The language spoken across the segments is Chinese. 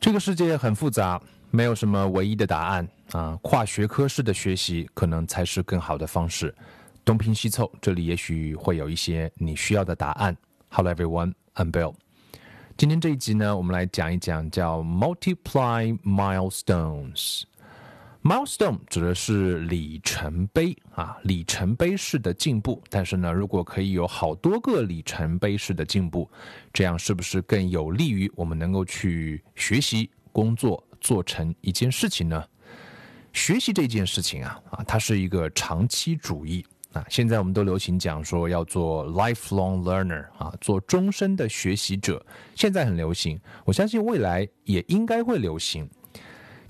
这个世界很复杂，没有什么唯一的答案啊！跨学科式的学习可能才是更好的方式。东拼西凑，这里也许会有一些你需要的答案。Hello everyone, I'm Bill。今天这一集呢，我们来讲一讲叫 Multiply Milestones。Milestone 指的是里程碑啊，里程碑式的进步。但是呢，如果可以有好多个里程碑式的进步，这样是不是更有利于我们能够去学习、工作、做成一件事情呢？学习这件事情啊，啊，它是一个长期主义。啊，现在我们都流行讲说要做 lifelong learner 啊，做终身的学习者，现在很流行。我相信未来也应该会流行。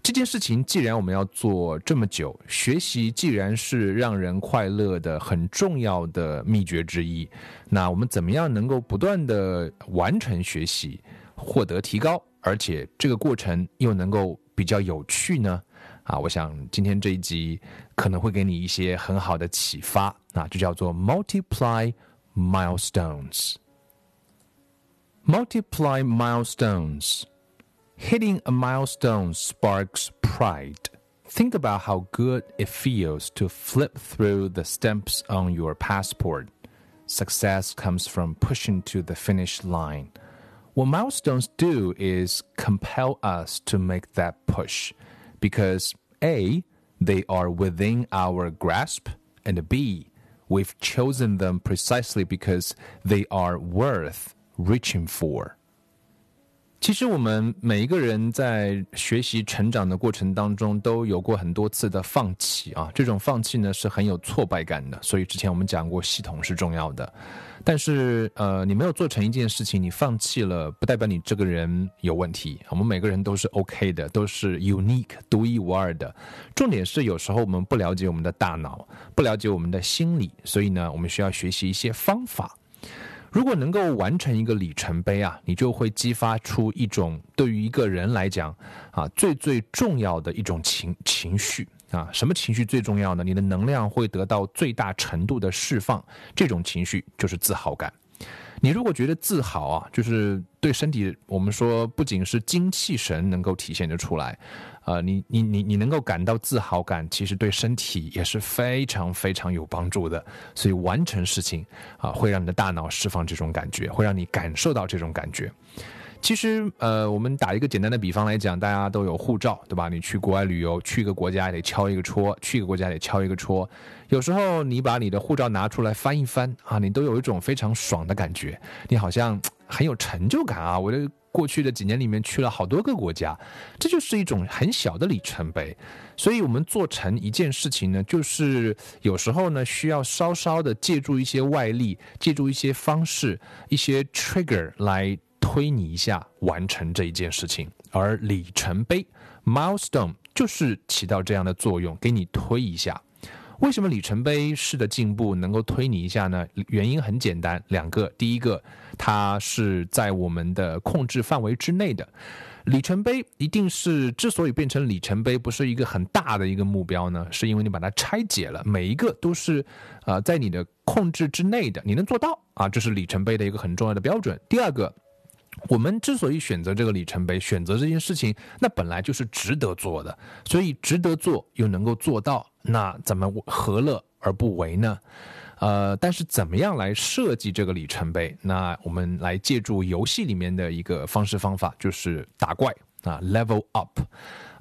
这件事情既然我们要做这么久，学习既然是让人快乐的很重要的秘诀之一，那我们怎么样能够不断的完成学习，获得提高，而且这个过程又能够比较有趣呢？啊，我想今天这一集可能会给你一些很好的启发啊，就叫做 multiply milestones。multiply milestones。Hitting a milestone sparks pride. Think about how good it feels to flip through the stamps on your passport. Success comes from pushing to the finish line. What milestones do is compel us to make that push because A, they are within our grasp, and B, we've chosen them precisely because they are worth reaching for. 其实我们每一个人在学习成长的过程当中，都有过很多次的放弃啊。这种放弃呢是很有挫败感的。所以之前我们讲过，系统是重要的。但是呃，你没有做成一件事情，你放弃了，不代表你这个人有问题。我们每个人都是 OK 的，都是 unique 独一无二的。重点是有时候我们不了解我们的大脑，不了解我们的心理，所以呢，我们需要学习一些方法。如果能够完成一个里程碑啊，你就会激发出一种对于一个人来讲啊最最重要的一种情情绪啊，什么情绪最重要呢？你的能量会得到最大程度的释放，这种情绪就是自豪感。你如果觉得自豪啊，就是对身体，我们说不仅是精气神能够体现得出来，呃，你你你你能够感到自豪感，其实对身体也是非常非常有帮助的。所以完成事情啊，会让你的大脑释放这种感觉，会让你感受到这种感觉。其实，呃，我们打一个简单的比方来讲，大家都有护照，对吧？你去国外旅游，去一个国家得敲一个戳，去一个国家得敲一个戳。有时候你把你的护照拿出来翻一翻啊，你都有一种非常爽的感觉，你好像很有成就感啊！我的过去的几年里面去了好多个国家，这就是一种很小的里程碑。所以，我们做成一件事情呢，就是有时候呢，需要稍稍的借助一些外力，借助一些方式，一些 trigger 来。推你一下，完成这一件事情，而里程碑 （milestone） 就是起到这样的作用，给你推一下。为什么里程碑式的进步能够推你一下呢？原因很简单，两个。第一个，它是在我们的控制范围之内的。里程碑一定是之所以变成里程碑，不是一个很大的一个目标呢，是因为你把它拆解了，每一个都是呃在你的控制之内的，你能做到啊，这是里程碑的一个很重要的标准。第二个。我们之所以选择这个里程碑，选择这件事情，那本来就是值得做的，所以值得做又能够做到，那怎么何乐而不为呢？呃，但是怎么样来设计这个里程碑？那我们来借助游戏里面的一个方式方法，就是打怪啊，level up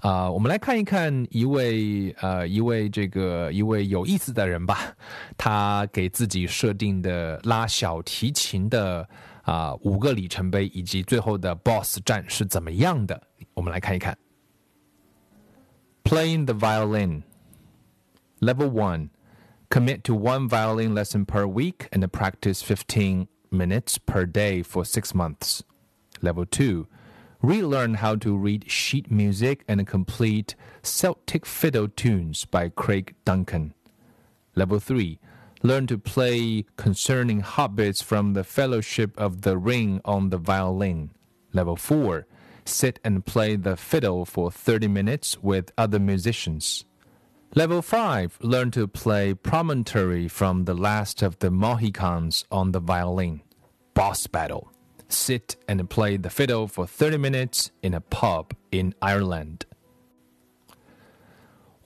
啊。我们来看一看一位呃一位这个一位有意思的人吧，他给自己设定的拉小提琴的。啊，五个里程碑以及最后的 BOSS 战是怎么样的？我们来看一看。Playing the violin. Level 1. Commit to one violin lesson per week and practice 15 minutes per day for six months. Level 2. Relearn how to read sheet music and complete Celtic fiddle tunes by Craig Duncan. Level 3 learn to play concerning hobbits from the Fellowship of the Ring on the violin. Level 4. Sit and play the fiddle for 30 minutes with other musicians. Level 5. Learn to play Promontory from the Last of the Mohicans on the violin. Boss battle. sit and play the fiddle for 30 minutes in a pub in Ireland.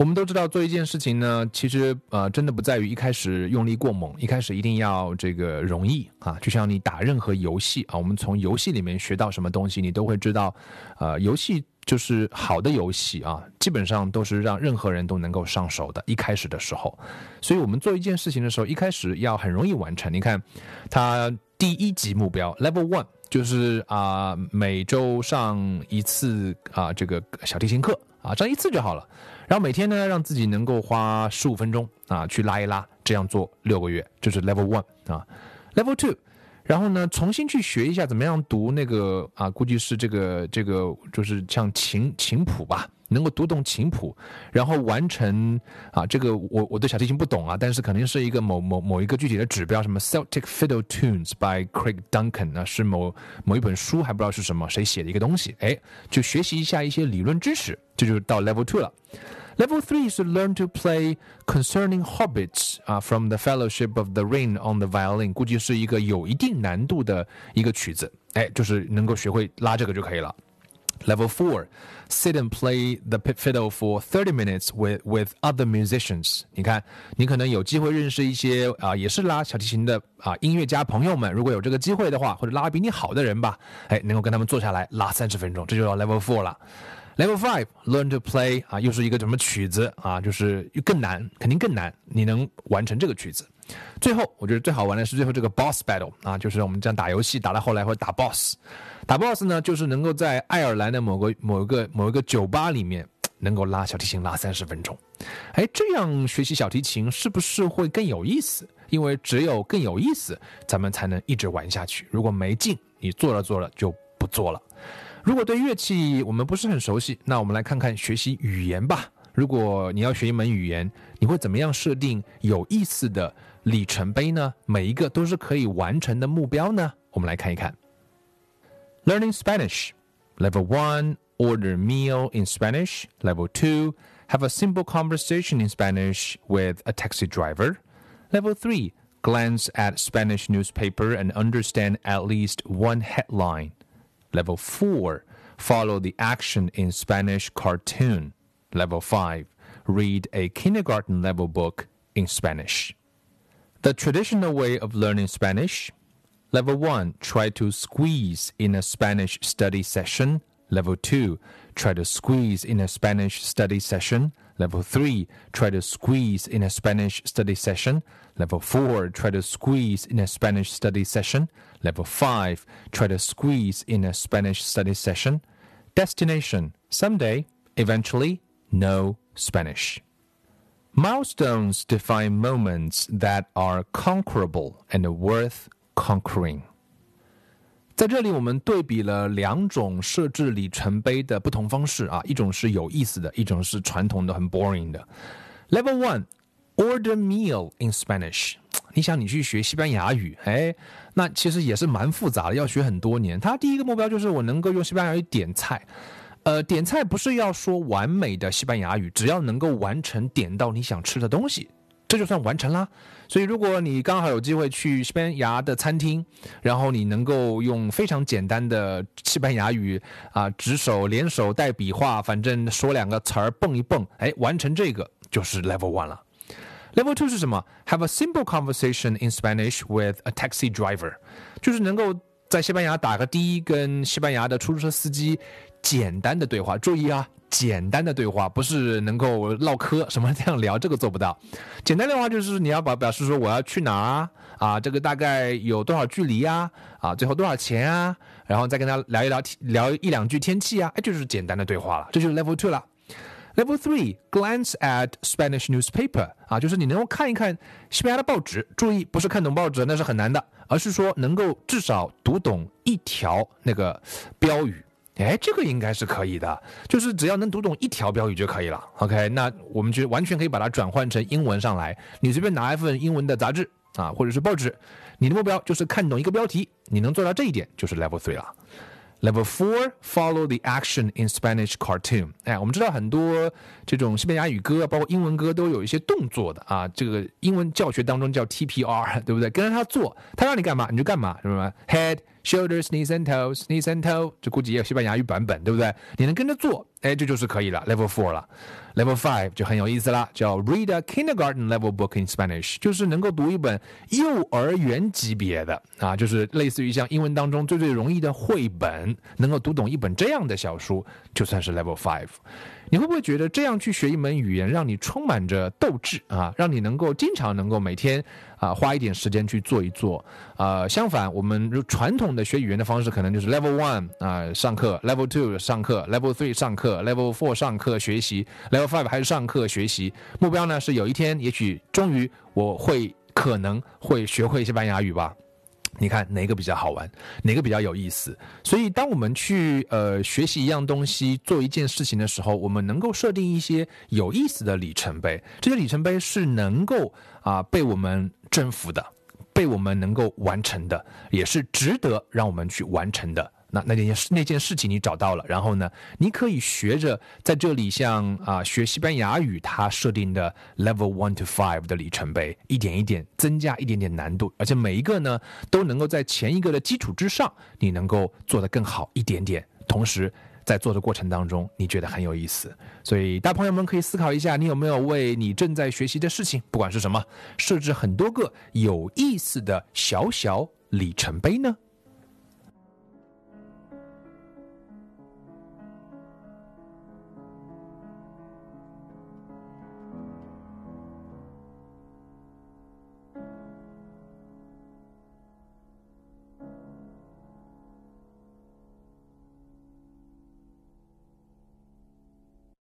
我们都知道，做一件事情呢，其实呃，真的不在于一开始用力过猛，一开始一定要这个容易啊。就像你打任何游戏啊，我们从游戏里面学到什么东西，你都会知道，呃，游戏就是好的游戏啊，基本上都是让任何人都能够上手的。一开始的时候，所以我们做一件事情的时候，一开始要很容易完成。你看，它第一级目标 Level One 就是啊，每周上一次啊，这个小提琴课啊，这样一次就好了。然后每天呢，让自己能够花十五分钟啊去拉一拉，这样做六个月，就是 level one 啊，level two，然后呢，重新去学一下怎么样读那个啊，估计是这个这个就是像琴琴谱吧。能够读懂琴谱，然后完成啊，这个我我对小提琴不懂啊，但是肯定是一个某某某一个具体的指标，什么 Celtic Fiddle Tunes by Craig Duncan，那是某某一本书，还不知道是什么谁写的一个东西，哎，就学习一下一些理论知识，这就到 Level Two 了。Level three 是 learn to play concerning hobbits 啊，from the Fellowship of the Ring on the violin，估计是一个有一定难度的一个曲子，哎，就是能够学会拉这个就可以了。Level four, sit and play the pit fiddle for thirty minutes with with other musicians。你看，你可能有机会认识一些啊，也是拉小提琴的啊音乐家朋友们。如果有这个机会的话，或者拉比你好的人吧，哎，能够跟他们坐下来拉三十分钟，这就叫 Level four 了。Level five, learn to play 啊，又是一个什么曲子啊？就是更难，肯定更难。你能完成这个曲子。最后，我觉得最好玩的是最后这个 boss battle 啊，就是我们这样打游戏打到后来会打 boss。打 boss 呢，就是能够在爱尔兰的某个某一个某一个酒吧里面，能够拉小提琴拉三十分钟。哎，这样学习小提琴是不是会更有意思？因为只有更有意思，咱们才能一直玩下去。如果没劲，你做了做了就不做了。如果对乐器我们不是很熟悉，那我们来看看学习语言吧。如果你要学一门语言，你会怎么样设定有意思的里程碑呢？每一个都是可以完成的目标呢？我们来看一看。Learning Spanish. Level 1, order meal in Spanish. Level 2, have a simple conversation in Spanish with a taxi driver. Level 3, glance at Spanish newspaper and understand at least one headline. Level 4, follow the action in Spanish cartoon. Level 5, read a kindergarten level book in Spanish. The traditional way of learning Spanish Level 1, try to squeeze in a Spanish study session. Level 2, try to squeeze in a Spanish study session. Level 3, try to squeeze in a Spanish study session. Level 4, try to squeeze in a Spanish study session. Level 5, try to squeeze in a Spanish study session. Destination, someday, eventually, know Spanish. Milestones define moments that are conquerable and worth Conquering，在这里我们对比了两种设置里程碑的不同方式啊，一种是有意思的，一种是传统的很 boring 的。Level one, order meal in Spanish。你想你去学西班牙语，哎，那其实也是蛮复杂的，要学很多年。他第一个目标就是我能够用西班牙语点菜， 呃，点菜不是要说完美的西班牙语，只要能够完成点到你想吃的东西。这就算完成啦。所以，如果你刚好有机会去西班牙的餐厅，然后你能够用非常简单的西班牙语啊，指手连手带笔画，反正说两个词儿蹦一蹦，哎，完成这个就是 level one 了。Level two 是什么？Have a simple conversation in Spanish with a taxi driver，就是能够在西班牙打个的，跟西班牙的出租车司机简单的对话。注意啊。简单的对话不是能够唠嗑什么这样聊，这个做不到。简单的话就是你要表表示说我要去哪儿啊，这个大概有多少距离啊，啊，最后多少钱啊，然后再跟他聊一聊聊一两句天气啊，哎，就是简单的对话了，这就是 level two 了。Level three glance at Spanish newspaper 啊，就是你能够看一看西班牙的报纸，注意不是看懂报纸那是很难的，而是说能够至少读懂一条那个标语。哎，这个应该是可以的，就是只要能读懂一条标语就可以了。OK，那我们就完全可以把它转换成英文上来。你随便拿一份英文的杂志啊，或者是报纸，你的目标就是看懂一个标题，你能做到这一点就是 Level Three 了。Level Four follow the action in Spanish cartoon。哎，我们知道很多这种西班牙语歌，包括英文歌都有一些动作的啊。这个英文教学当中叫 TPR，对不对？跟着他做，他让你干嘛你就干嘛，什么 head。Shoulders, knees and toes, knees and toe，这估计也有西班牙语版本，对不对？你能跟着做，哎，这就是可以了。Level four 了，Level five 就很有意思了，叫 read a kindergarten level book in Spanish，就是能够读一本幼儿园级别的啊，就是类似于像英文当中最最容易的绘本，能够读懂一本这样的小书，就算是 Level five。你会不会觉得这样去学一门语言，让你充满着斗志啊？让你能够经常能够每天啊花一点时间去做一做？呃，相反，我们传统的学语言的方式可能就是 Level One 啊上课，Level Two 上课，Level Three 上课，Level Four 上课学习，Level Five 还是上课学习。目标呢是有一天，也许终于我会可能会学会西班牙语吧。你看哪个比较好玩，哪个比较有意思？所以，当我们去呃学习一样东西、做一件事情的时候，我们能够设定一些有意思的里程碑。这些里程碑是能够啊被我们征服的，被我们能够完成的，也是值得让我们去完成的。那那件事那件事情你找到了，然后呢，你可以学着在这里像啊学西班牙语，它设定的 level one to five 的里程碑，一点一点增加一点点难度，而且每一个呢都能够在前一个的基础之上，你能够做得更好一点点。同时在做的过程当中，你觉得很有意思，所以大朋友们可以思考一下，你有没有为你正在学习的事情，不管是什么，设置很多个有意思的小小里程碑呢？